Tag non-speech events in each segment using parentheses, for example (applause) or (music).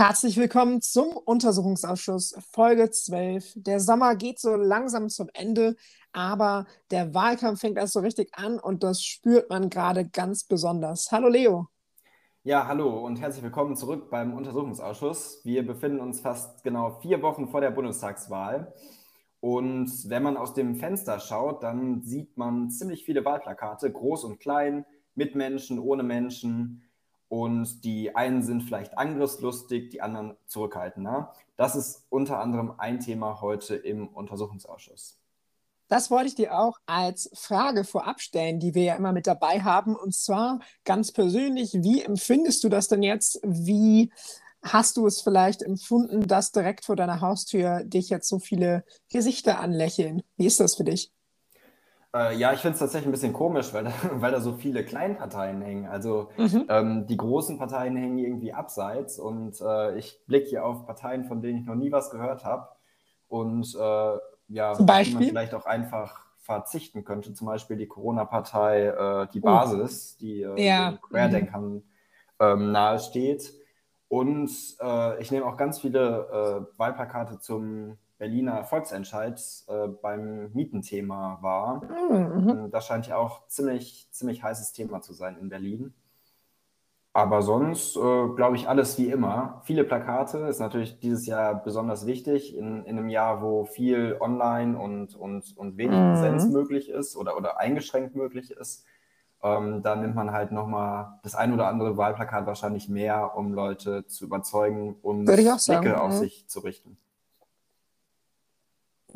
Herzlich willkommen zum Untersuchungsausschuss Folge 12. Der Sommer geht so langsam zum Ende, aber der Wahlkampf fängt erst so richtig an und das spürt man gerade ganz besonders. Hallo Leo. Ja, hallo und herzlich willkommen zurück beim Untersuchungsausschuss. Wir befinden uns fast genau vier Wochen vor der Bundestagswahl. Und wenn man aus dem Fenster schaut, dann sieht man ziemlich viele Wahlplakate, groß und klein, mit Menschen, ohne Menschen. Und die einen sind vielleicht angriffslustig, die anderen zurückhaltender. Das ist unter anderem ein Thema heute im Untersuchungsausschuss. Das wollte ich dir auch als Frage vorab stellen, die wir ja immer mit dabei haben. Und zwar ganz persönlich, wie empfindest du das denn jetzt? Wie hast du es vielleicht empfunden, dass direkt vor deiner Haustür dich jetzt so viele Gesichter anlächeln? Wie ist das für dich? Äh, ja, ich finde es tatsächlich ein bisschen komisch, weil da, (laughs) weil da so viele Kleinparteien hängen. Also mhm. ähm, die großen Parteien hängen irgendwie abseits und äh, ich blicke hier auf Parteien, von denen ich noch nie was gehört habe. Und äh, ja, Zum Beispiel? man vielleicht auch einfach verzichten könnte. Zum Beispiel die Corona-Partei, äh, die oh. Basis, uh. die äh, ja. den Querdenkern mhm. ähm, nahesteht. Und äh, ich nehme auch ganz viele äh, Wahlplakate zum Berliner Volksentscheid äh, beim Mietenthema war. Mhm. Ähm, das scheint ja auch ziemlich, ziemlich heißes Thema zu sein in Berlin. Aber sonst äh, glaube ich alles wie immer. Viele Plakate ist natürlich dieses Jahr besonders wichtig, in, in einem Jahr, wo viel online und, und, und wenig mhm. Präsenz möglich ist oder, oder eingeschränkt möglich ist. Ähm, da nimmt man halt nochmal das ein oder andere Wahlplakat wahrscheinlich mehr, um Leute zu überzeugen und Blicke auf mhm. sich zu richten.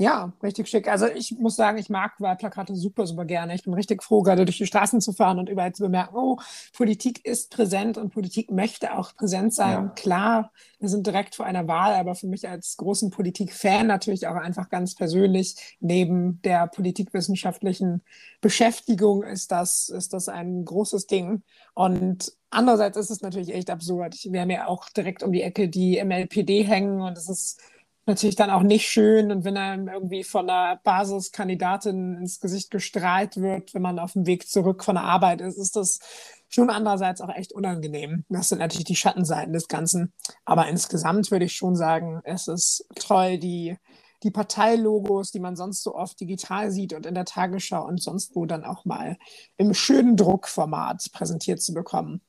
Ja, richtig schick. Also ich muss sagen, ich mag Wahlplakate super, super gerne. Ich bin richtig froh, gerade durch die Straßen zu fahren und überall zu bemerken, oh, Politik ist präsent und Politik möchte auch präsent sein. Ja. Klar, wir sind direkt vor einer Wahl, aber für mich als großen Politik-Fan natürlich auch einfach ganz persönlich, neben der politikwissenschaftlichen Beschäftigung ist das, ist das ein großes Ding. Und andererseits ist es natürlich echt absurd. Wir haben ja auch direkt um die Ecke die MLPD hängen und es ist natürlich dann auch nicht schön und wenn einem irgendwie von einer Basiskandidatin ins Gesicht gestrahlt wird, wenn man auf dem Weg zurück von der Arbeit ist, ist das schon andererseits auch echt unangenehm. Das sind natürlich die Schattenseiten des Ganzen. Aber insgesamt würde ich schon sagen, es ist toll, die, die Parteilogos, die man sonst so oft digital sieht und in der Tagesschau und sonst wo dann auch mal im schönen Druckformat präsentiert zu bekommen.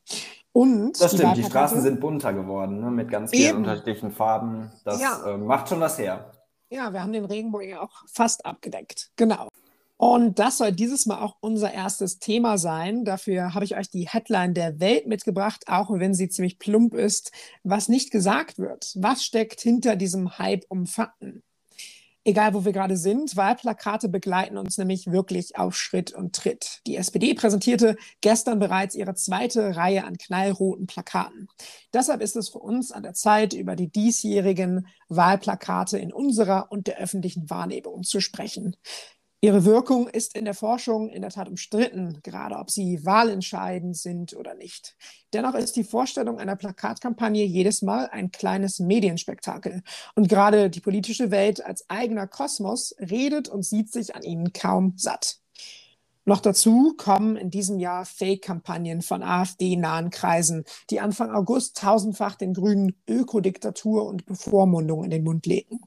Und das stimmt, die Straßen sind bunter geworden, ne, mit ganz vielen Eben. unterschiedlichen Farben. Das ja. äh, macht schon was her. Ja, wir haben den Regenbogen ja auch fast abgedeckt. Genau. Und das soll dieses Mal auch unser erstes Thema sein. Dafür habe ich euch die Headline der Welt mitgebracht, auch wenn sie ziemlich plump ist. Was nicht gesagt wird. Was steckt hinter diesem Hype um Fakten? Egal wo wir gerade sind. Wahlplakate begleiten uns nämlich wirklich auf Schritt und Tritt. Die SPD präsentierte gestern bereits ihre zweite Reihe an knallroten Plakaten. Deshalb ist es für uns an der Zeit, über die diesjährigen Wahlplakate in unserer und der öffentlichen Wahrnehmung zu sprechen. Ihre Wirkung ist in der Forschung in der Tat umstritten, gerade ob sie wahlentscheidend sind oder nicht. Dennoch ist die Vorstellung einer Plakatkampagne jedes Mal ein kleines Medienspektakel. Und gerade die politische Welt als eigener Kosmos redet und sieht sich an ihnen kaum satt. Noch dazu kommen in diesem Jahr Fake-Kampagnen von AfD-nahen Kreisen, die Anfang August tausendfach den Grünen Ökodiktatur und Bevormundung in den Mund legen.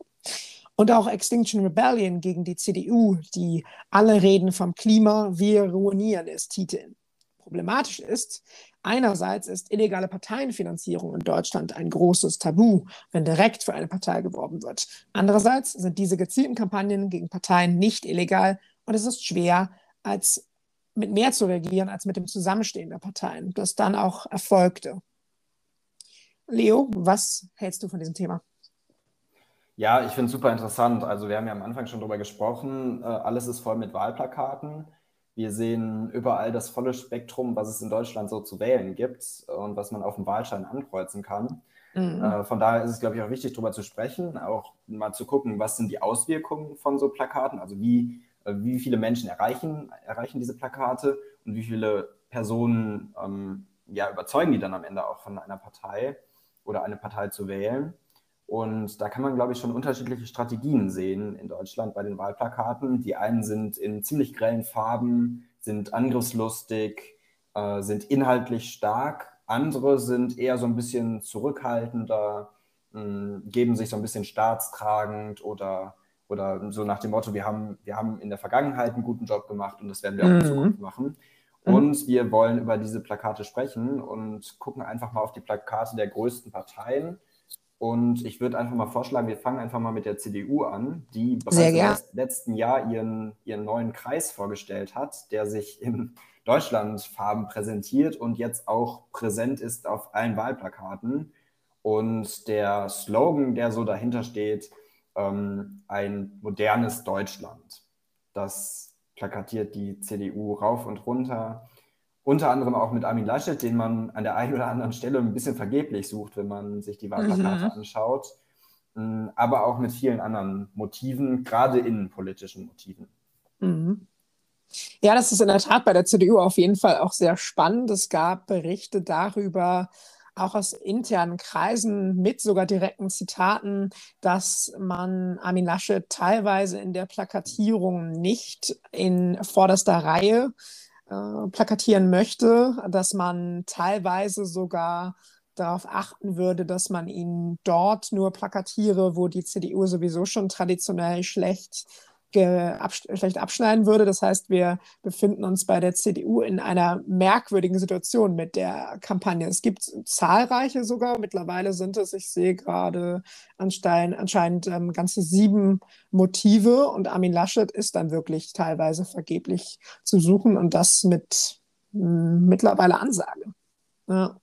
Und auch Extinction Rebellion gegen die CDU, die alle reden vom Klima, wir ruinieren es, titeln. Problematisch ist, einerseits ist illegale Parteienfinanzierung in Deutschland ein großes Tabu, wenn direkt für eine Partei geworben wird. Andererseits sind diese gezielten Kampagnen gegen Parteien nicht illegal und es ist schwer, als mit mehr zu reagieren als mit dem Zusammenstehen der Parteien, das dann auch erfolgte. Leo, was hältst du von diesem Thema? Ja, ich finde es super interessant. Also wir haben ja am Anfang schon darüber gesprochen, äh, alles ist voll mit Wahlplakaten. Wir sehen überall das volle Spektrum, was es in Deutschland so zu wählen gibt und was man auf dem Wahlschein ankreuzen kann. Mhm. Äh, von daher ist es, glaube ich, auch wichtig, darüber zu sprechen, auch mal zu gucken, was sind die Auswirkungen von so Plakaten, also wie, äh, wie viele Menschen erreichen, erreichen diese Plakate und wie viele Personen ähm, ja, überzeugen die dann am Ende auch von einer Partei oder eine Partei zu wählen. Und da kann man, glaube ich, schon unterschiedliche Strategien sehen in Deutschland bei den Wahlplakaten. Die einen sind in ziemlich grellen Farben, sind angriffslustig, äh, sind inhaltlich stark. Andere sind eher so ein bisschen zurückhaltender, mh, geben sich so ein bisschen staatstragend oder, oder so nach dem Motto, wir haben, wir haben in der Vergangenheit einen guten Job gemacht und das werden wir auch in mhm. Zukunft machen. Mhm. Und wir wollen über diese Plakate sprechen und gucken einfach mal auf die Plakate der größten Parteien. Und ich würde einfach mal vorschlagen, wir fangen einfach mal mit der CDU an, die bereits im letzten Jahr ihren, ihren neuen Kreis vorgestellt hat, der sich in Deutschlandfarben präsentiert und jetzt auch präsent ist auf allen Wahlplakaten. Und der Slogan, der so dahinter steht, ähm, ein modernes Deutschland. Das plakatiert die CDU rauf und runter. Unter anderem auch mit Armin Laschet, den man an der einen oder anderen Stelle ein bisschen vergeblich sucht, wenn man sich die Wahlplakate mhm. anschaut. Mm, aber auch mit vielen anderen Motiven, gerade innenpolitischen Motiven. Mhm. Ja, das ist in der Tat bei der CDU auf jeden Fall auch sehr spannend. Es gab Berichte darüber, auch aus internen Kreisen mit sogar direkten Zitaten, dass man Armin Laschet teilweise in der Plakatierung nicht in vorderster Reihe äh, plakatieren möchte, dass man teilweise sogar darauf achten würde, dass man ihn dort nur plakatiere, wo die CDU sowieso schon traditionell schlecht schlecht abschneiden würde. Das heißt, wir befinden uns bei der CDU in einer merkwürdigen Situation mit der Kampagne. Es gibt zahlreiche sogar. Mittlerweile sind es, ich sehe gerade anscheinend, anscheinend ähm, ganze sieben Motive und Armin Laschet ist dann wirklich teilweise vergeblich zu suchen und das mit mh, mittlerweile Ansage. Ja.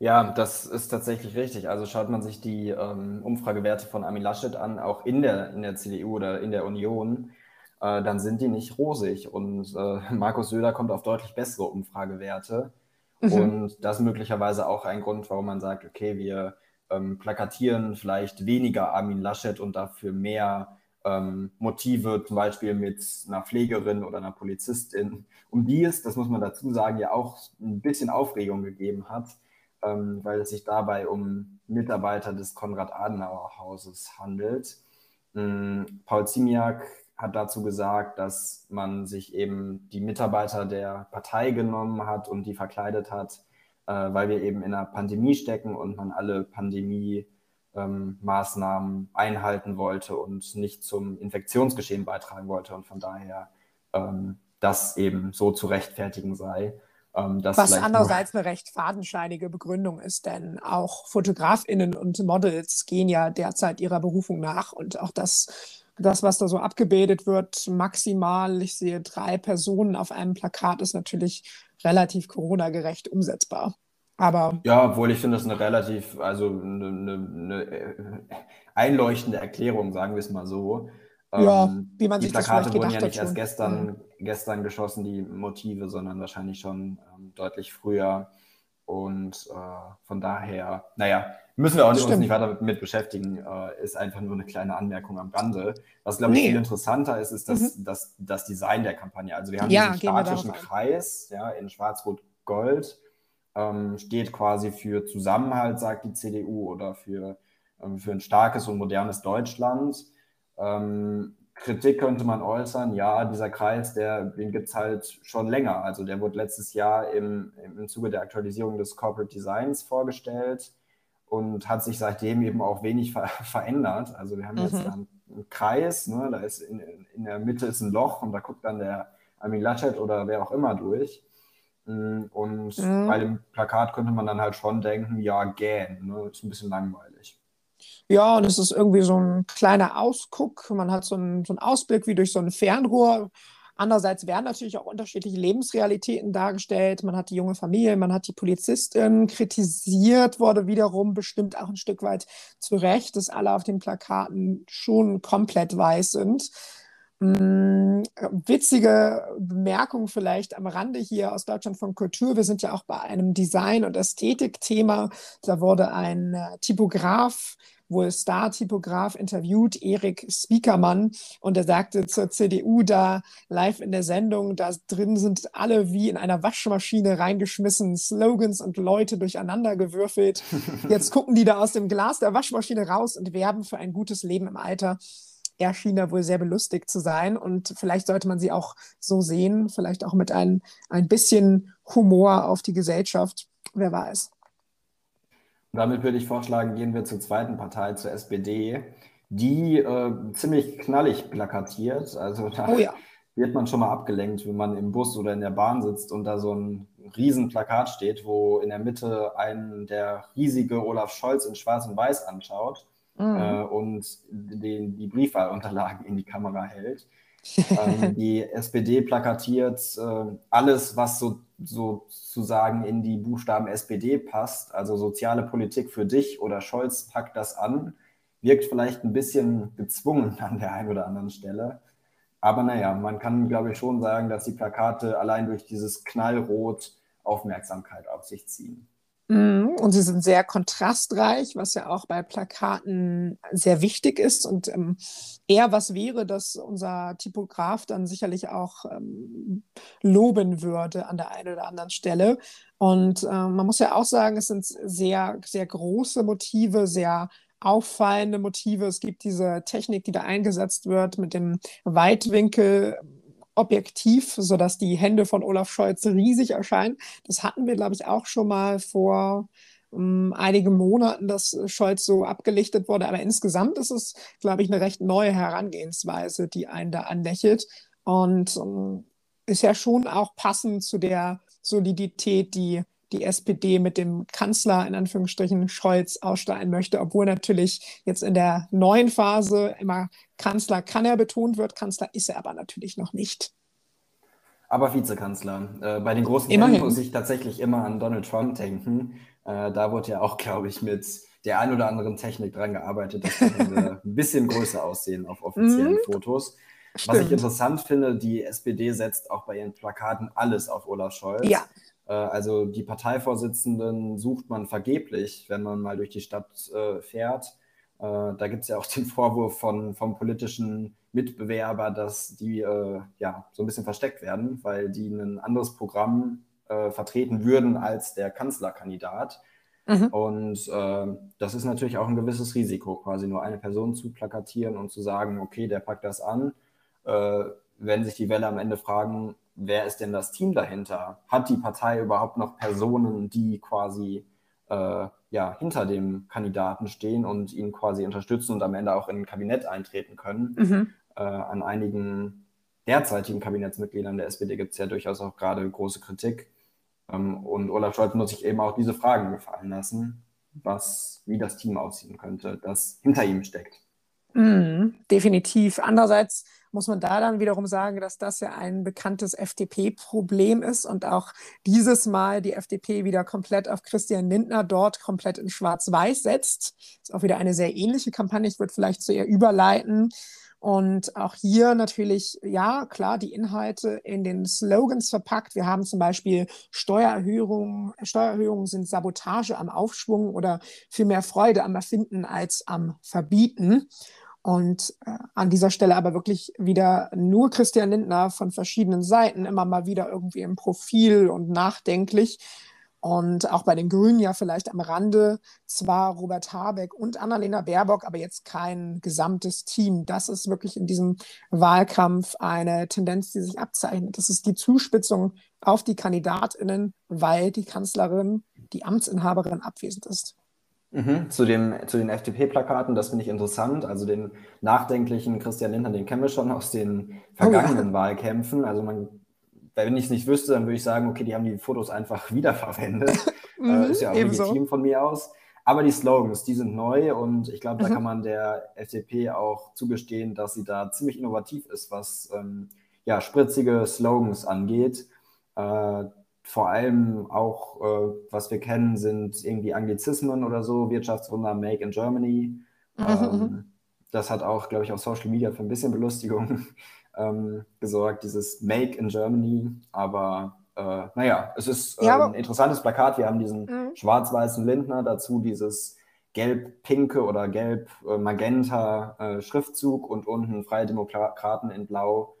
Ja, das ist tatsächlich richtig. Also schaut man sich die ähm, Umfragewerte von Armin Laschet an, auch in der, in der CDU oder in der Union, äh, dann sind die nicht rosig. Und äh, (laughs) Markus Söder kommt auf deutlich bessere Umfragewerte. Mhm. Und das ist möglicherweise auch ein Grund, warum man sagt, okay, wir ähm, plakatieren vielleicht weniger Armin Laschet und dafür mehr ähm, Motive, zum Beispiel mit einer Pflegerin oder einer Polizistin, um die es, das muss man dazu sagen, ja auch ein bisschen Aufregung gegeben hat ähm, weil es sich dabei um Mitarbeiter des Konrad-Adenauer-Hauses handelt. Ähm, Paul Ziemiak hat dazu gesagt, dass man sich eben die Mitarbeiter der Partei genommen hat und die verkleidet hat, äh, weil wir eben in einer Pandemie stecken und man alle Pandemie-Maßnahmen ähm, einhalten wollte und nicht zum Infektionsgeschehen beitragen wollte und von daher ähm, das eben so zu rechtfertigen sei. Ähm, Was andererseits eine recht fadenscheinige Begründung ist, denn auch FotografInnen und Models gehen ja derzeit ihrer Berufung nach und auch das, das, was da so abgebildet wird, maximal, ich sehe drei Personen auf einem Plakat, ist natürlich relativ Corona-gerecht umsetzbar. Aber ja, obwohl ich finde, das eine relativ, also eine, eine, eine äh, einleuchtende Erklärung, sagen wir es mal so. Ja, ähm, wie man die sich Plakate das wurden ja nicht erst gestern, mhm. gestern geschossen, die Motive, sondern wahrscheinlich schon ähm, deutlich früher. Und äh, von daher, naja, müssen wir auch nicht, uns nicht weiter mit, mit beschäftigen, äh, ist einfach nur eine kleine Anmerkung am Rande. Was, glaube ich, nee. viel interessanter ist, ist das, mhm. das, das Design der Kampagne. Also wir haben ja, diesen statischen Kreis ja, in Schwarz-Rot-Gold, ähm, steht quasi für Zusammenhalt, sagt die CDU, oder für, ähm, für ein starkes und modernes Deutschland. Ähm, Kritik könnte man äußern, ja, dieser Kreis, der, den gibt es halt schon länger. Also der wurde letztes Jahr im, im Zuge der Aktualisierung des Corporate Designs vorgestellt und hat sich seitdem eben auch wenig ver (laughs) verändert. Also wir haben mhm. jetzt einen, einen Kreis, ne, da ist in, in der Mitte ist ein Loch und da guckt dann der Armin Laschet oder wer auch immer durch. Mm, und mhm. bei dem Plakat könnte man dann halt schon denken, ja, gähn, ne, ist ein bisschen langweilig. Ja, und es ist irgendwie so ein kleiner Ausguck. Man hat so einen, so einen Ausblick wie durch so ein Fernrohr. Andererseits werden natürlich auch unterschiedliche Lebensrealitäten dargestellt. Man hat die junge Familie, man hat die Polizistin. Kritisiert wurde wiederum bestimmt auch ein Stück weit zu Recht, dass alle auf den Plakaten schon komplett weiß sind. Hm, witzige Bemerkung vielleicht am Rande hier aus Deutschland von Kultur. Wir sind ja auch bei einem Design- und Ästhetikthema. Da wurde ein äh, Typograf wohl Star-Typograf interviewt, Erik Spiekermann, und er sagte zur CDU da live in der Sendung, da drin sind alle wie in einer Waschmaschine reingeschmissen, Slogans und Leute durcheinander gewürfelt. (laughs) Jetzt gucken die da aus dem Glas der Waschmaschine raus und werben für ein gutes Leben im Alter er schien da wohl sehr belustigt zu sein und vielleicht sollte man sie auch so sehen, vielleicht auch mit ein, ein bisschen Humor auf die Gesellschaft, wer weiß. Damit würde ich vorschlagen, gehen wir zur zweiten Partei, zur SPD, die äh, ziemlich knallig plakatiert. Also da oh ja. wird man schon mal abgelenkt, wenn man im Bus oder in der Bahn sitzt und da so ein riesen Plakat steht, wo in der Mitte ein der riesige Olaf Scholz in Schwarz und Weiß anschaut mhm. äh, und den, die Briefwahlunterlagen in die Kamera hält. ähm, (laughs) die SPD plakatiert äh, alles, was so, sozusagen in die Buchstaben SPD passt, also soziale Politik für dich oder Scholz packt das an, wirkt vielleicht ein bisschen gezwungen an der einen oder anderen Stelle. Aber naja, man kann, glaube ich, schon sagen, dass die Plakate allein durch dieses Knallrot Aufmerksamkeit auf sich ziehen. Mhm, und sie sind sehr kontrastreich, was ja auch bei Plakaten sehr wichtig ist und ähm, eher was wäre, dass unser Typograf dann sicherlich auch ähm, loben würde an der einen oder anderen Stelle. Und äh, man muss ja auch sagen, es sind sehr, sehr große Motive, sehr auffallende Motive. Es gibt diese Technik, die da eingesetzt wird mit dem Weitwinkel objektiv, sodass die Hände von Olaf Scholz riesig erscheinen. Das hatten wir, glaube ich, auch schon mal vor um, ähm, einigen Monaten, dass Scholz so abgelichtet wurde. Aber insgesamt ist es, glaube ich, eine recht neue Herangehensweise, die einen da anlächelt. Und um, ähm, ist ja schon auch passend zu der Solidität, die die SPD mit dem Kanzler in Anführungsstrichen Scholz aussteigen möchte, obwohl natürlich jetzt in der neuen Phase immer Kanzler kann er betont wird, Kanzler ist er aber natürlich noch nicht. Aber Vizekanzler. Äh, bei den großen Themen muss ich tatsächlich immer an Donald Trump denken. Äh, da wurde ja auch, glaube ich, mit der ein oder anderen Technik dran gearbeitet, dass (laughs) die ein bisschen größer aussehen auf offiziellen mhm. Fotos. Stimmt. Was ich interessant finde, die SPD setzt auch bei ihren Plakaten alles auf Olaf Scholz. Ja. Äh, also die Parteivorsitzenden sucht man vergeblich, wenn man mal durch die Stadt äh, fährt. Äh, da gibt es ja auch den Vorwurf von, vom politischen Mitbewerber, dass die äh, ja so ein bisschen versteckt werden, weil die ein anderes Programm äh, vertreten würden als der Kanzlerkandidat. Mhm. Und äh, das ist natürlich auch ein gewisses Risiko, quasi nur eine Person zu plakatieren und zu sagen, okay, der packt das an. wenn sich die Wähler am Ende fragen, wer ist denn das Team dahinter? Hat die Partei überhaupt noch Personen, die quasi äh, ja, hinter dem Kandidaten stehen und ihn quasi unterstützen und am Ende auch in ein Kabinett eintreten können? Mhm. Äh, an einigen derzeitigen Kabinettsmitgliedern der SPD gibt es ja durchaus auch gerade große Kritik. Ähm, und Olaf Scholz muss sich eben auch diese Fragen gefallen lassen, was, wie das Team aussehen könnte, das hinter ihm steckt. Mm, definitiv. Andererseits muss man da dann wiederum sagen, dass das ja ein bekanntes FDP-Problem ist und auch dieses Mal die FDP wieder komplett auf Christian Lindner dort komplett in Schwarz-Weiß setzt. Ist auch wieder eine sehr ähnliche Kampagne. Ich würde vielleicht zu ihr überleiten. Und auch hier natürlich, ja, klar, die Inhalte in den Slogans verpackt. Wir haben zum Beispiel Steuererhöhungen. Steuererhöhungen sind Sabotage am Aufschwung oder viel mehr Freude am Erfinden als am Verbieten. Und äh, an dieser Stelle aber wirklich wieder nur Christian Lindner von verschiedenen Seiten, immer mal wieder irgendwie im Profil und nachdenklich. Und auch bei den Grünen ja vielleicht am Rande zwar Robert Habeck und Annalena Baerbock, aber jetzt kein gesamtes Team. Das ist wirklich in diesem Wahlkampf eine Tendenz, die sich abzeichnet. Das ist die Zuspitzung auf die Kandidatinnen, weil die Kanzlerin, die Amtsinhaberin abwesend ist. Mhm. Zu, dem, zu den FDP-Plakaten, das finde ich interessant. Also den nachdenklichen Christian Lindner, den kennen wir schon aus den vergangenen oh, ja. Wahlkämpfen. Also man, wenn ich es nicht wüsste, dann würde ich sagen, okay, die haben die Fotos einfach (laughs) wiederverwendet. (laughs) mhm, äh, ist ja auch ebenso. legitim von mir aus. Aber die Slogans, die sind neu und ich glaube, da mhm. kann man der FDP auch zugestehen, dass sie da ziemlich innovativ ist, was ähm, ja, spritzige Slogans angeht. Äh, vor allem auch, äh, was wir kennen, sind irgendwie Anglizismen oder so, Wirtschaftswunder Make in Germany. Mhm, ähm, mhm. das hat auch, glaube ich, auf Social Media für ein bisschen Belustigung (laughs) ähm, gesorgt, dieses Make in Germany. Aber äh, naja, es ist äh, ja, ein interessantes Plakat. Wir haben diesen mhm. schwarz-weißen Lindner, dazu dieses gelb-pinke oder gelb-magenta äh, Schriftzug und unten Freie Demokraten in Blau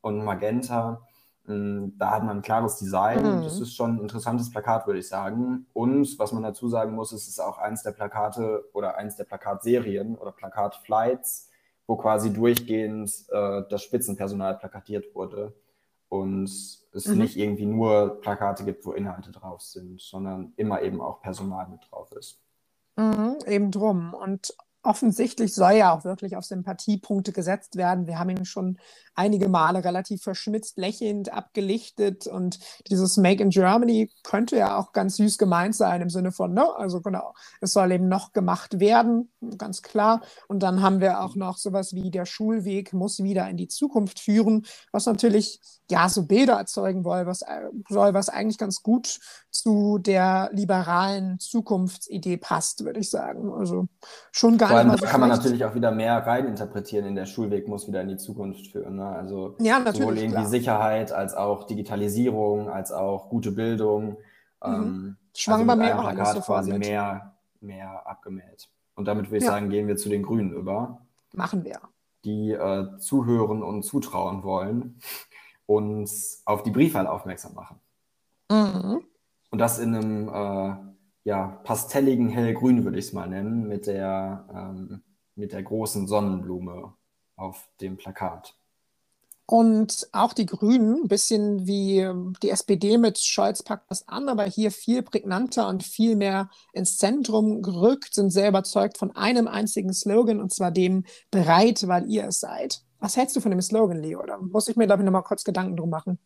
und Magenta. Ähm, da hat man ein klares Design. Mhm. Das ist schon ein interessantes Plakat, würde ich sagen. Und was man dazu sagen muss, es ist auch eins der Plakate oder eins der Plakatserien oder Plakatflights, wo quasi durchgehend äh, das Spitzenpersonal plakatiert wurde. Und es mhm. nicht irgendwie nur Plakate gibt, wo Inhalte drauf sind, sondern immer eben auch Personal mit drauf ist. Mhm, eben drum. Und offensichtlich soll ja auch wirklich auf Sympathiepunkte gesetzt werden. Wir haben ihn schon einige Male relativ verschmitzt, lächelnd abgelichtet und dieses Make in Germany könnte ja auch ganz süß gemeint sein im Sinne von, ne, also genau, es soll eben noch gemacht werden, ganz klar. Und dann haben wir auch noch sowas wie der Schulweg muss wieder in die Zukunft führen, was natürlich ja so Bilder erzeugen soll, was äh, soll, was eigentlich ganz gut zu der liberalen Zukunftsidee passt, würde ich sagen. Also schon gar Vor allem, nicht da kann man natürlich auch wieder mehr reininterpretieren in der Schulweg muss wieder in die Zukunft führen. Ne? Also ja, sowohl irgendwie klar. Sicherheit als auch Digitalisierung, als auch gute Bildung. Mhm. Ähm, Schwang also bei mir auch alles Plakat quasi mit. mehr, mehr abgemäht. Und damit würde ich Ja. sagen, gehen wir zu den Grünen über, Machen wir. die äh, zuhören und zutrauen wollen, uns auf die Briefwahl aufmerksam machen. Mhm. Und das in einem äh, ja, pastelligen Hellgrün, würde ich es mal nennen, mit der, ähm, mit der großen Sonnenblume auf dem Plakat. Und auch die Grünen, ein bisschen wie ähm, die SPD mit Scholz packt das an, aber hier viel prägnanter und viel mehr ins Zentrum gerückt, sind sehr überzeugt von einem einzigen Slogan, und zwar dem bereit, weil ihr es seid. Was hältst du von dem Slogan, Leo? Da muss ich mir, glaube ich, nochmal kurz Gedanken drum machen.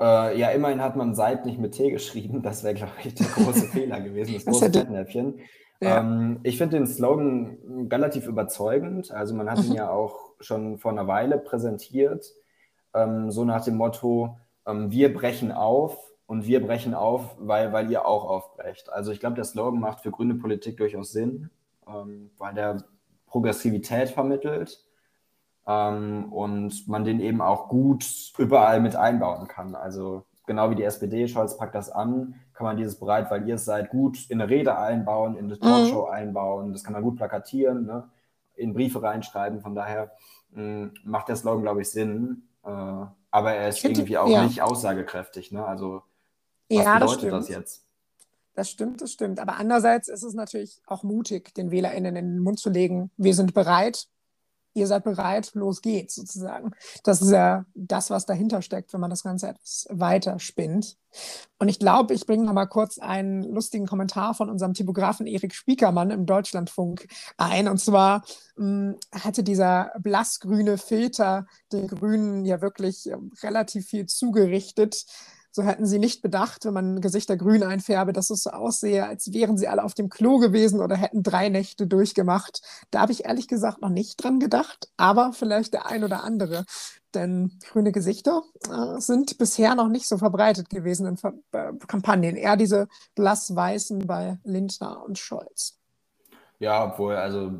Äh, ja, immerhin hat man Seid nicht mit T geschrieben. Das wäre, glaube ich, der große (laughs) Fehler gewesen, das Das große Fettnäpfchen. Ja. Ähm, ich finde den Slogan relativ überzeugend. Also man hat ihn Mhm. (laughs) ja auch schon vor einer Weile präsentiert, ähm, so nach dem Motto, ähm, wir brechen auf und wir brechen auf, weil, weil ihr auch aufbrecht. Also ich glaube, der Slogan macht für grüne Politik durchaus Sinn, ähm, weil der Progressivität vermittelt ähm, und man den eben auch gut überall mit einbauen kann. Also genau wie die SPD, Scholz packt das an, kann man dieses bereit, weil ihr es seid, gut in eine Rede einbauen, in eine Talkshow einbauen. Das kann man gut plakatieren, ne? In Briefe reinschreiben. Von daher mh, macht der Slogan, glaube ich, Sinn. Äh, aber er ist irgendwie auch ja. nicht aussagekräftig. Ne? Also was Ja, das bedeutet das, stimmt. jetzt? Das stimmt, das stimmt. Aber andererseits ist es natürlich auch mutig, den WählerInnen in den Mund zu legen, wir sind bereit, ihr seid bereit, los geht's sozusagen. Das ist ja das, was dahinter steckt, wenn man das Ganze etwas weiter spinnt. Und ich glaube, ich bringe noch mal kurz einen lustigen Kommentar von unserem Typografen Erik Spiekermann im Deutschlandfunk ein. Und zwar mh, hatte dieser blassgrüne Filter den Grünen ja wirklich ähm, relativ viel zugerichtet. So hätten sie nicht bedacht, wenn man Gesichter grün einfärbe, dass es so aussehe, als wären sie alle auf dem Klo gewesen oder hätten drei Nächte durchgemacht. Da habe ich ehrlich gesagt noch nicht dran gedacht, aber vielleicht der ein oder andere. Denn grüne Gesichter äh, sind bisher noch nicht so verbreitet gewesen in Ver äh, Kampagnen. Eher diese blass-weißen bei Lindner und Scholz. Ja, obwohl, also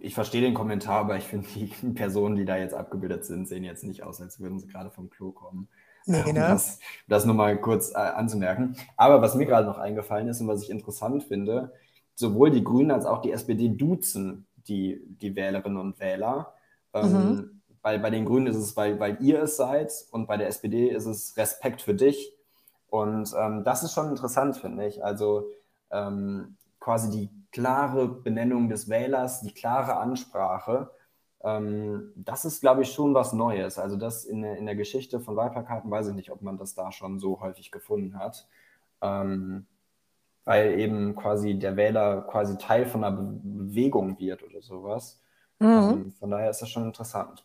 ich verstehe den Kommentar, aber ich finde, die (laughs) Personen, die da jetzt abgebildet sind, sehen jetzt nicht aus, als würden sie gerade vom Klo kommen. Nee, Um ne? das, das nur mal kurz äh, anzumerken. Aber was mir gerade noch eingefallen ist und was ich interessant finde, sowohl die Grünen als auch die SPD duzen die, die Wählerinnen und Wähler. Ähm, Mhm. bei, bei den Grünen ist es, weil, weil ihr es seid und bei der SPD ist es Respekt für dich. Und ähm, das ist schon interessant, finde ich. Also ähm, quasi die klare Benennung des Wählers, die klare Ansprache. Ähm, das ist, glaube ich, schon was Neues. Also das in der, in der Geschichte von Wahlplakaten weiß ich nicht, ob man das da schon so häufig gefunden hat. Ähm, weil eben quasi der Wähler quasi Teil von einer Be Bewegung wird oder sowas. Mhm. Ähm, von daher ist das schon interessant.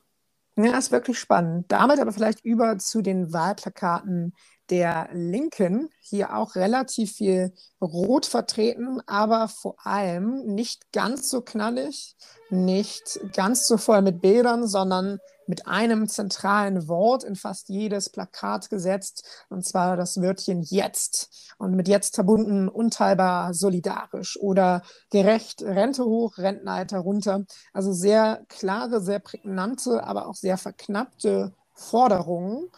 Ja, ist wirklich spannend. Damit aber vielleicht über zu den Wahlplakaten der Linken. Hier auch relativ viel Rot vertreten, aber vor allem nicht ganz so knallig, nicht ganz so voll mit Bildern, sondern mit einem zentralen Wort in fast jedes Plakat gesetzt, und zwar das Wörtchen jetzt. Und mit jetzt verbunden unteilbar solidarisch oder gerecht, Rente hoch, Rentenalter runter. Also sehr klare, sehr prägnante, aber auch sehr verknappte Forderungen,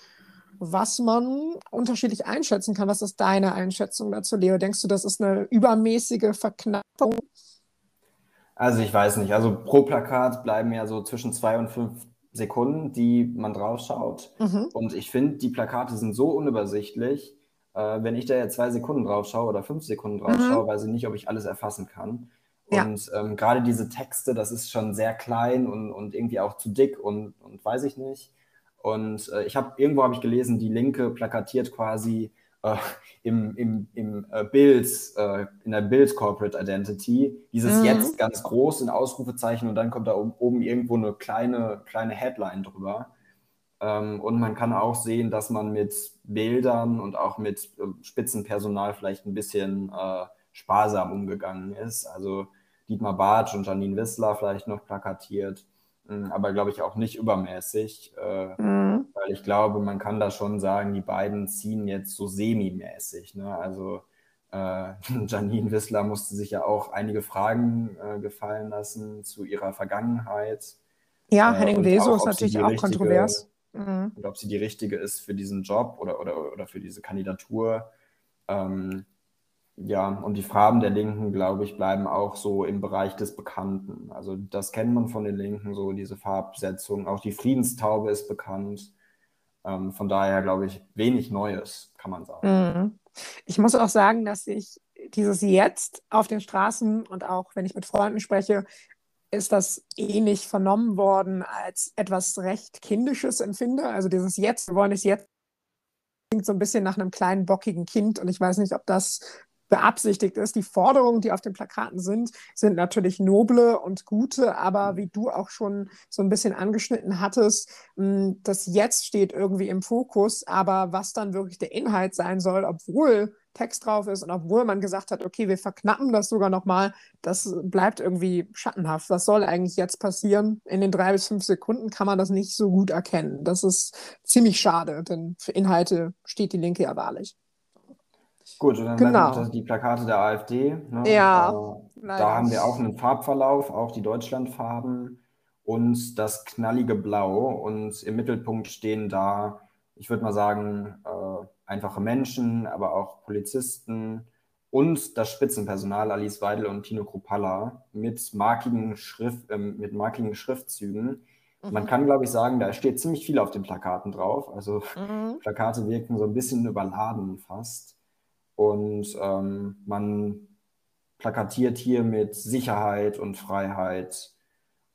was man unterschiedlich einschätzen kann. Was ist deine Einschätzung dazu, Leo? Denkst du, das ist eine übermäßige Verknappung? Also ich weiß nicht. Also pro Plakat bleiben ja so zwischen zwei und fünf Sekunden, die man draufschaut. Mhm. Und ich finde, die Plakate sind so unübersichtlich. Äh, wenn ich da jetzt zwei Sekunden drauf schaue oder fünf Sekunden drauf schaue, weiß ich nicht, ob ich alles erfassen kann. Ja. Und ähm, gerade diese Texte, das ist schon sehr klein und, und irgendwie auch zu dick und, und weiß ich nicht. Und äh, ich habe irgendwo habe ich gelesen, die Linke plakatiert quasi äh, im, im, im äh, Bild, äh, in der Bild Corporate Identity, dieses mhm. jetzt ganz groß in Ausrufezeichen und dann kommt da oben, oben irgendwo eine kleine, kleine Headline drüber. Ähm, und man kann auch sehen, dass man mit Bildern und auch mit äh, Spitzenpersonal vielleicht ein bisschen äh, sparsam umgegangen ist. Also Dietmar Bartsch und Janine Wissler vielleicht noch plakatiert, aber glaube ich auch nicht übermäßig, äh, mhm. weil ich glaube, man kann da schon sagen, die beiden ziehen jetzt so semi-mäßig. Ne? Also äh, (laughs) Janine Wissler musste sich ja auch einige Fragen äh, gefallen lassen zu ihrer Vergangenheit. Ja, äh, Henning Weso ist natürlich auch richtige, kontrovers. Mhm. Und ob sie die richtige ist für diesen Job oder, oder, oder für diese Kandidatur. Ähm, ja, und die Farben der Linken, glaube ich, bleiben auch so im Bereich des Bekannten. Also das kennt man von den Linken, so diese Farbsetzung. Auch die Friedenstaube ist bekannt. Ähm, von daher, glaube ich, wenig Neues, kann man sagen. Mhm. Ich muss auch sagen, dass ich dieses Jetzt auf den Straßen und auch wenn ich mit Freunden spreche, ist das ähnlich vernommen worden als etwas recht Kindisches empfinde. Also dieses Jetzt, wir wollen es jetzt klingt so ein bisschen nach einem kleinen bockigen Kind und ich weiß nicht, ob das beabsichtigt ist. Die Forderungen, die auf den Plakaten sind, sind natürlich noble und gute, aber wie du auch schon so ein bisschen angeschnitten hattest, hm, das Jetzt steht irgendwie im Fokus, aber was dann wirklich der Inhalt sein soll, obwohl Text drauf ist und obwohl man gesagt hat, okay, wir verknappen das sogar nochmal, das bleibt irgendwie schattenhaft. Was soll eigentlich jetzt passieren? In den drei bis fünf Sekunden kann man das nicht so gut erkennen. Das ist ziemlich schade, denn für Inhalte steht die Linke ja wahrlich. Gut, und dann genau. noch die Plakate der AfD. Ne? Ja. Äh, da haben wir auch einen Farbverlauf, auch die Deutschlandfarben und das knallige Blau. Und im Mittelpunkt stehen da, ich würde mal sagen, äh, einfache Menschen, aber auch Polizisten und das Spitzenpersonal Alice Weidel und Tino Kruppalla mit markigen, Schrift, äh, mit markigen Schriftzügen. Mhm. Man kann, glaube ich, sagen, da steht ziemlich viel auf den Plakaten drauf. Also mhm. Plakate wirken so ein bisschen überladen fast. Und ähm, man plakatiert hier mit Sicherheit und Freiheit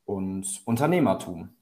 und Unternehmertum.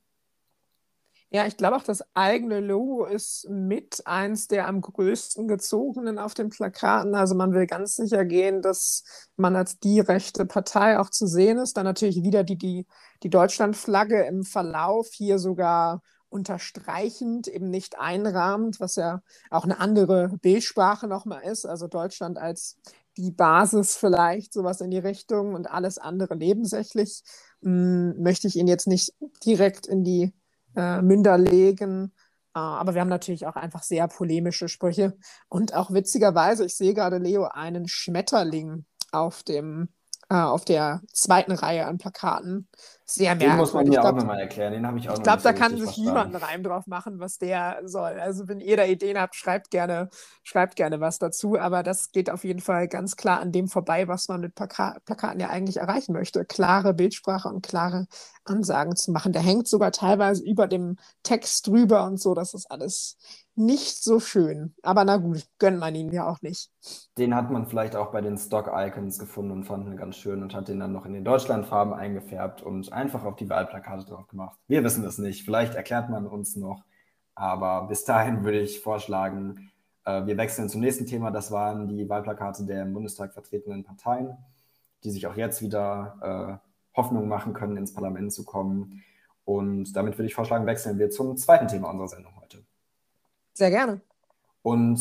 Ja, ich glaube auch, das eigene Logo ist mit eins der am größten gezogenen auf den Plakaten. Also man will ganz sicher gehen, dass man als die rechte Partei auch zu sehen ist. Dann natürlich wieder die, die, die Deutschlandflagge im Verlauf hier sogar unterstreichend, eben nicht einrahmend, was ja auch eine andere Bildsprache nochmal ist. Also Deutschland als die Basis vielleicht, sowas in die Richtung und alles andere nebensächlich. Hm, möchte ich ihn jetzt nicht direkt in die äh, Münder legen. Uh, aber wir haben natürlich auch einfach sehr polemische Sprüche. Und auch witzigerweise, ich sehe gerade, Leo, einen Schmetterling auf dem äh, auf der zweiten Reihe an Plakaten. Sehr merkwürdig. Den muss man hier auch nochmal erklären, den habe ich auch Ich glaube, da kann sich niemand einen Reim drauf machen, was der soll. Also wenn ihr da Ideen habt, schreibt gerne, schreibt gerne was dazu. Aber das geht auf jeden Fall ganz klar an dem vorbei, was man mit Plaka Plakaten ja eigentlich erreichen möchte. Klare Bildsprache und klare Ansagen zu machen. Der hängt sogar teilweise über dem Text drüber und so. Das ist alles nicht so schön. Aber na gut, gönnt man ihn ja auch nicht. Den hat man vielleicht auch bei den Stock-Icons gefunden und fand ihn ganz schön und hat den dann noch in den Deutschlandfarben eingefärbt und einfach auf die Wahlplakate drauf gemacht. Wir wissen es nicht. Vielleicht erklärt man uns noch. Aber bis dahin würde ich vorschlagen, äh, wir wechseln zum nächsten Thema. Das waren die Wahlplakate der im Bundestag vertretenen Parteien, die sich auch jetzt wieder äh, Hoffnung machen können, ins Parlament zu kommen. Und damit würde ich vorschlagen, wechseln wir zum zweiten Thema unserer Sendung. Sehr gerne. Und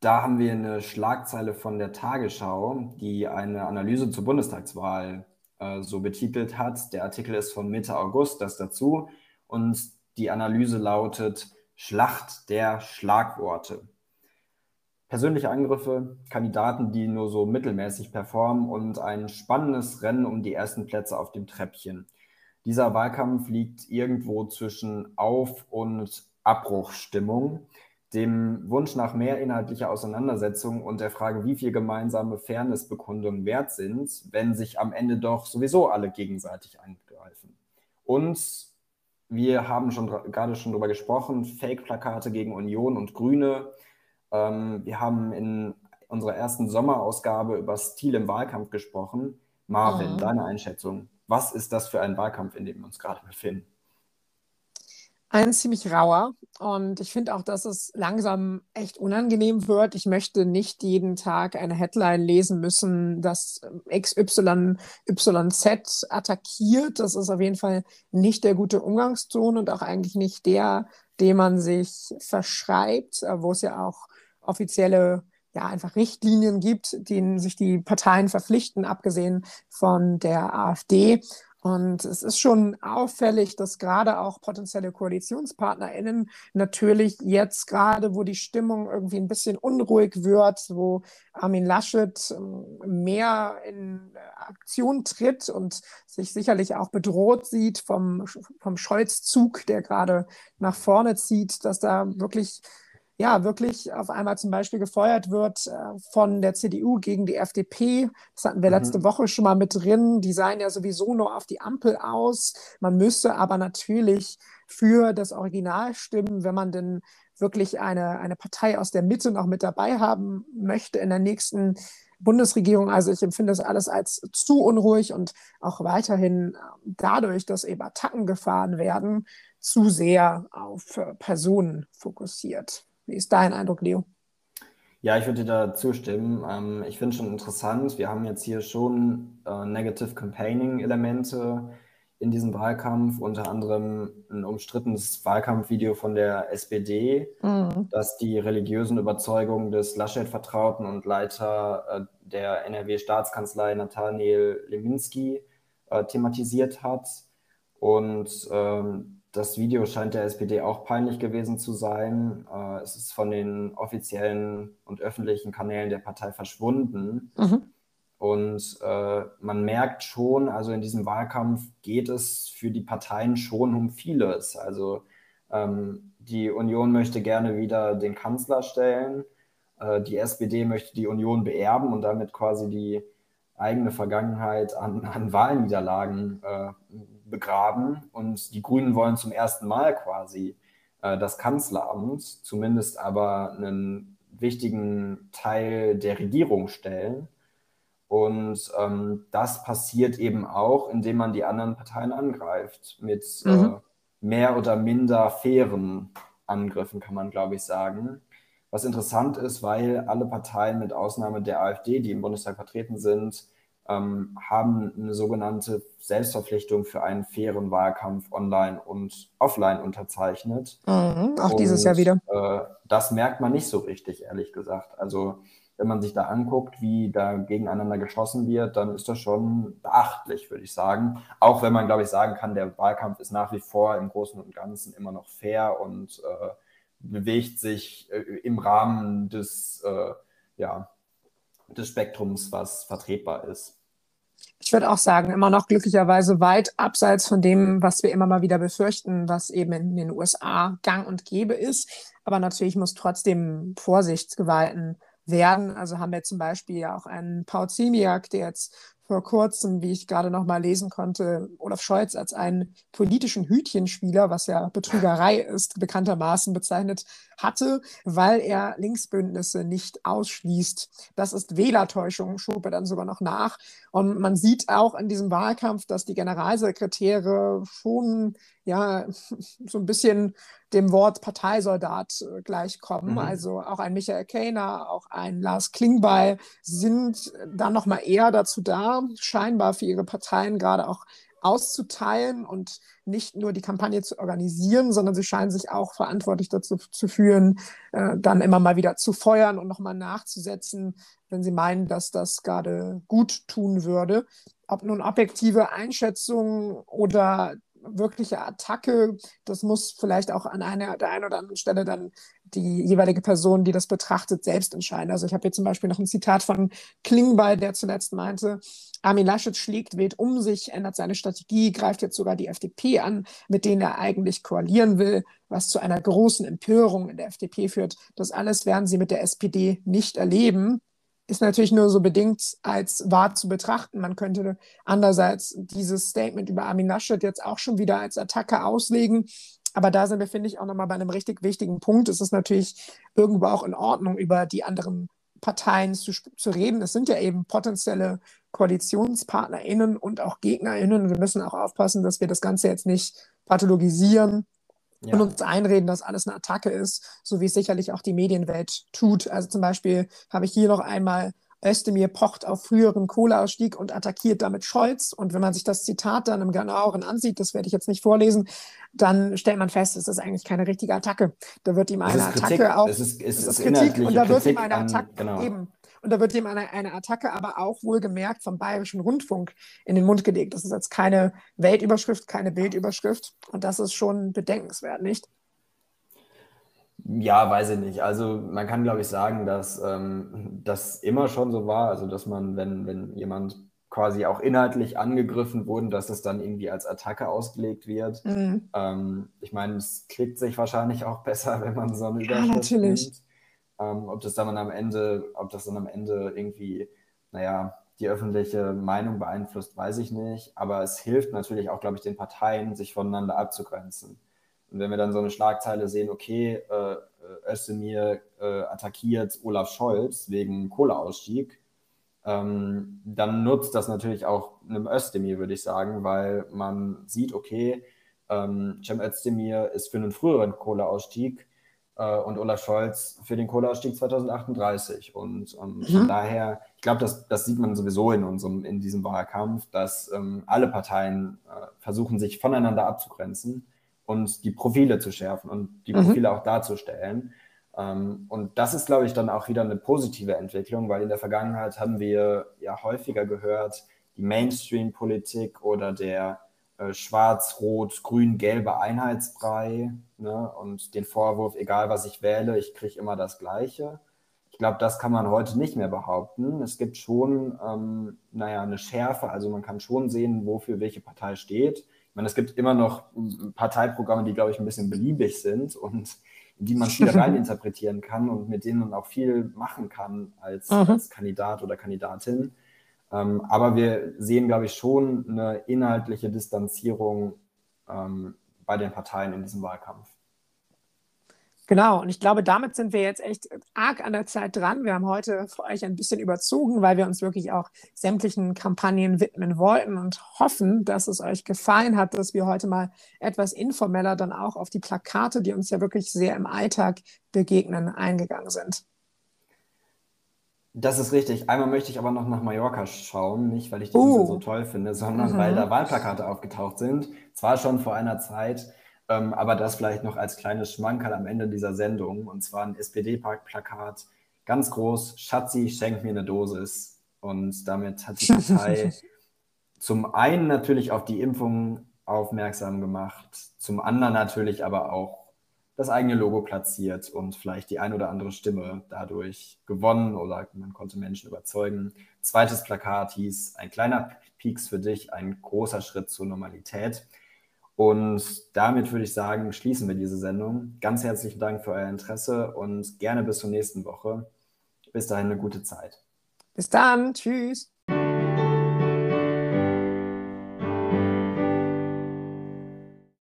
da haben wir eine Schlagzeile von der Tagesschau, die eine Analyse zur Bundestagswahl äh, so betitelt hat. Der Artikel ist von Mitte August, das dazu. Und die Analyse lautet Schlacht der Schlagworte. Persönliche Angriffe, Kandidaten, die nur so mittelmäßig performen und ein spannendes Rennen um die ersten Plätze auf dem Treppchen. Dieser Wahlkampf liegt irgendwo zwischen Auf- und Abbruchstimmung dem Wunsch nach mehr inhaltlicher Auseinandersetzung und der Frage, wie viel gemeinsame Fairnessbekundungen wert sind, wenn sich am Ende doch sowieso alle gegenseitig angreifen. Und wir haben schon gerade schon darüber gesprochen, Fake-Plakate gegen Union und Grüne. Ähm, wir haben in unserer ersten Sommerausgabe über Stil im Wahlkampf gesprochen. Marvin, mhm. deine Einschätzung. Was ist das für ein Wahlkampf, in dem wir uns gerade befinden? Ein ziemlich rauer. Und ich finde auch, dass es langsam echt unangenehm wird. Ich möchte nicht jeden Tag eine Headline lesen müssen, dass XY YZ attackiert. Das ist auf jeden Fall nicht der gute Umgangston und auch eigentlich nicht der, dem man sich verschreibt, wo es ja auch offizielle ja, einfach Richtlinien gibt, denen sich die Parteien verpflichten, abgesehen von der AfD. Und es ist schon auffällig, dass gerade auch potenzielle KoalitionspartnerInnen natürlich jetzt gerade, wo die Stimmung irgendwie ein bisschen unruhig wird, wo Armin Laschet ähm, mehr in Aktion tritt und sich sicherlich auch bedroht sieht vom, vom Scholz-Zug, der gerade nach vorne zieht, dass da wirklich ja, wirklich auf einmal zum Beispiel gefeuert wird äh, von der CDU gegen die FDP. Das hatten wir mhm. letzte Woche schon mal mit drin. Die seien ja sowieso nur auf die Ampel aus. Man müsste aber natürlich für das Original stimmen, wenn man denn wirklich eine, eine Partei aus der Mitte noch mit dabei haben möchte in der nächsten Bundesregierung. Also ich empfinde das alles als zu unruhig und auch weiterhin ähm, dadurch, dass eben Attacken gefahren werden, zu sehr auf äh, Personen fokussiert. Wie ist dein Eindruck, Leo? Ja, ich würde dir da zustimmen. Ähm, ich finde schon interessant, wir haben jetzt hier schon äh, Negative Campaigning-Elemente in diesem Wahlkampf, unter anderem ein umstrittenes Wahlkampfvideo von der SPD, mhm. das die religiösen Überzeugungen des Laschet-Vertrauten und Leiter äh, der NRW-Staatskanzlei Nathaniel Leminski äh, thematisiert hat. Und ähm, das Video scheint der SPD auch peinlich gewesen zu sein. Äh, es ist von den offiziellen und öffentlichen Kanälen der Partei verschwunden. Mhm. Und äh, man merkt schon, also in diesem Wahlkampf geht es für die Parteien schon um vieles. Also ähm, die Union möchte gerne wieder den Kanzler stellen. Äh, die SPD möchte die Union beerben und damit quasi die eigene Vergangenheit an, an Wahlniederlagen äh, begraben. Und die Grünen wollen zum ersten Mal quasi äh, das Kanzleramt, zumindest aber einen wichtigen Teil der Regierung stellen. Und ähm, das passiert eben auch, indem man die anderen Parteien angreift, mit äh, mhm. äh, mehr oder minder fairen Angriffen, kann man, glaube ich, sagen. Was interessant ist, weil alle Parteien mit Ausnahme der AfD, die im Bundestag vertreten sind, ähm, haben eine sogenannte Selbstverpflichtung für einen fairen Wahlkampf online und offline unterzeichnet. Mhm, auch und, dieses Jahr wieder. Äh, das merkt man nicht so richtig, ehrlich gesagt. Also wenn man sich da anguckt, wie da gegeneinander geschossen wird, dann ist das schon beachtlich, würde ich sagen. Auch wenn man, glaube ich, sagen kann, der Wahlkampf ist nach wie vor im Großen und Ganzen immer noch fair und äh, bewegt sich äh, im Rahmen des, äh, ja, des Spektrums, was vertretbar ist. Ich würde auch sagen, immer noch glücklicherweise weit abseits von dem, was wir immer mal wieder befürchten, was eben in den USA gang und gäbe ist. Aber natürlich muss trotzdem Vorsicht gewalten werden. Also haben wir zum Beispiel ja auch einen Paul Ziemiak, der jetzt vor kurzem, wie ich gerade noch mal lesen konnte, Olaf Scholz als einen politischen Hütchenspieler, was ja Betrügerei ist, bekanntermaßen bezeichnet hatte, weil er Linksbündnisse nicht ausschließt. Das ist Wählertäuschung, schob er dann sogar noch nach. Und man sieht auch in diesem Wahlkampf, dass die Generalsekretäre schon ja (laughs) so ein bisschen dem Wort Parteisoldat äh, gleichkommen. Mhm. Also auch ein Michael Kehner, auch ein Lars Klingbeil sind dann noch mal eher dazu da, scheinbar für ihre Parteien gerade auch auszuteilen und nicht nur die Kampagne zu organisieren, sondern sie scheinen sich auch verantwortlich dazu zu führen, äh, dann immer mal wieder zu feuern und nochmal nachzusetzen, wenn sie meinen, dass das gerade gut tun würde. Ob nun objektive Einschätzungen oder wirkliche Attacke, das muss vielleicht auch an einer der einen oder anderen Stelle dann die jeweilige Person, die das betrachtet, selbst entscheiden. Also ich habe hier zum Beispiel noch ein Zitat von Klingbeil, der zuletzt meinte, Armin Laschet schlägt wild um sich, ändert seine Strategie, greift jetzt sogar die FDP an, mit denen er eigentlich koalieren will, was zu einer großen Empörung in der FDP führt. Das alles werden sie mit der SPD nicht erleben. Ist natürlich nur so bedingt als wahr zu betrachten. Man könnte andererseits dieses Statement über Armin Laschet jetzt auch schon wieder als Attacke auslegen. Aber da sind wir, finde ich, auch nochmal bei einem richtig wichtigen Punkt. Es ist natürlich irgendwo auch in Ordnung, über die anderen Parteien zu, zu reden. Es sind ja eben potenzielle KoalitionspartnerInnen und auch GegnerInnen. Wir müssen auch aufpassen, dass wir das Ganze jetzt nicht pathologisieren ja. und uns einreden, dass alles eine Attacke ist, so wie es sicherlich auch die Medienwelt tut. Also zum Beispiel habe ich hier noch einmal Özdemir pocht auf früheren Kohleausstieg und attackiert damit Scholz. Und wenn man sich das Zitat dann im genaueren ansieht, das werde ich jetzt nicht vorlesen, dann stellt man fest, es ist eigentlich keine richtige Attacke. Da wird ihm eine Attacke Kritik. auch. Es ist, es es ist Kritik und da wird Kritik ihm eine an- Attacke genau. eben. Und da wird ihm eine, eine Attacke aber auch wohlgemerkt vom Bayerischen Rundfunk in den Mund gelegt. Das ist jetzt keine Weltüberschrift, keine Bildüberschrift. Und das ist schon bedenkenswert, nicht? Ja, weiß ich nicht. Also man kann, glaube ich, sagen, dass ähm, das immer schon so war. Also dass man, wenn, wenn jemand quasi auch inhaltlich angegriffen wurde, dass das dann irgendwie als Attacke ausgelegt wird. Mhm. Ähm, ich meine, es klickt sich wahrscheinlich auch besser, (laughs) wenn man so eine Ja, Überschrift natürlich. nimmt. Ähm, ob das dann am Ende, ob das dann am Ende irgendwie, naja, die öffentliche Meinung beeinflusst, weiß ich nicht. Aber es hilft natürlich auch, glaube ich, den Parteien, sich voneinander abzugrenzen. Und wenn wir dann so eine Schlagzeile sehen, okay, äh, Özdemir äh, attackiert Olaf Scholz wegen Kohleausstieg, ähm, dann nutzt das natürlich auch einem Özdemir, würde ich sagen, weil man sieht, okay, ähm, Cem Özdemir ist für einen früheren Kohleausstieg äh, und Olaf Scholz für den Kohleausstieg 2038. Und ähm, Mhm. von daher, ich glaube, das, das sieht man sowieso in unserem, in diesem Wahlkampf, dass ähm, alle Parteien äh, versuchen, sich voneinander abzugrenzen und die Profile zu schärfen und die Mhm. Profile auch darzustellen. Ähm, und das ist, glaube ich, dann auch wieder eine positive Entwicklung, weil in der Vergangenheit haben wir ja häufiger gehört, die Mainstream-Politik oder der äh, schwarz-rot-grün-gelbe Einheitsbrei ne, und den Vorwurf, egal was ich wähle, ich kriege immer das Gleiche. Ich glaube, das kann man heute nicht mehr behaupten. Es gibt schon, ähm, naja, eine Schärfe, also man kann schon sehen, wofür welche Partei steht. Ich meine, es gibt immer noch mm, Parteiprogramme, die, glaube ich, ein bisschen beliebig sind und die man viel (laughs) reininterpretieren kann und mit denen man auch viel machen kann als, Mhm. als Kandidat oder Kandidatin. Ähm, aber wir sehen, glaube ich, schon eine inhaltliche Distanzierung ähm, bei den Parteien in diesem Wahlkampf. Genau, und ich glaube, damit sind wir jetzt echt arg an der Zeit dran. Wir haben heute für euch ein bisschen überzogen, weil wir uns wirklich auch sämtlichen Kampagnen widmen wollten und hoffen, dass es euch gefallen hat, dass wir heute mal etwas informeller dann auch auf die Plakate, die uns ja wirklich sehr im Alltag begegnen, eingegangen sind. Das ist richtig. Einmal möchte ich aber noch nach Mallorca schauen, nicht weil ich die Oh. Insel so toll finde, sondern Mhm. weil da Wahlplakate aufgetaucht sind. Zwar schon vor einer Zeit, ähm, aber das vielleicht noch als kleines Schmankerl am Ende dieser Sendung. Und zwar ein SPD-Plakat, ganz groß, Schatzi, schenk mir eine Dosis. Und damit hat die Partei (laughs) zum einen natürlich auf die Impfung aufmerksam gemacht, zum anderen natürlich aber auch das eigene Logo platziert und vielleicht die ein oder andere Stimme dadurch gewonnen oder man konnte Menschen überzeugen. Zweites Plakat hieß ein kleiner Pieks für dich, ein großer Schritt zur Normalität. Und damit würde ich sagen, schließen wir diese Sendung. Ganz herzlichen Dank für euer Interesse und gerne bis zur nächsten Woche. Bis dahin eine gute Zeit. Bis dann, tschüss.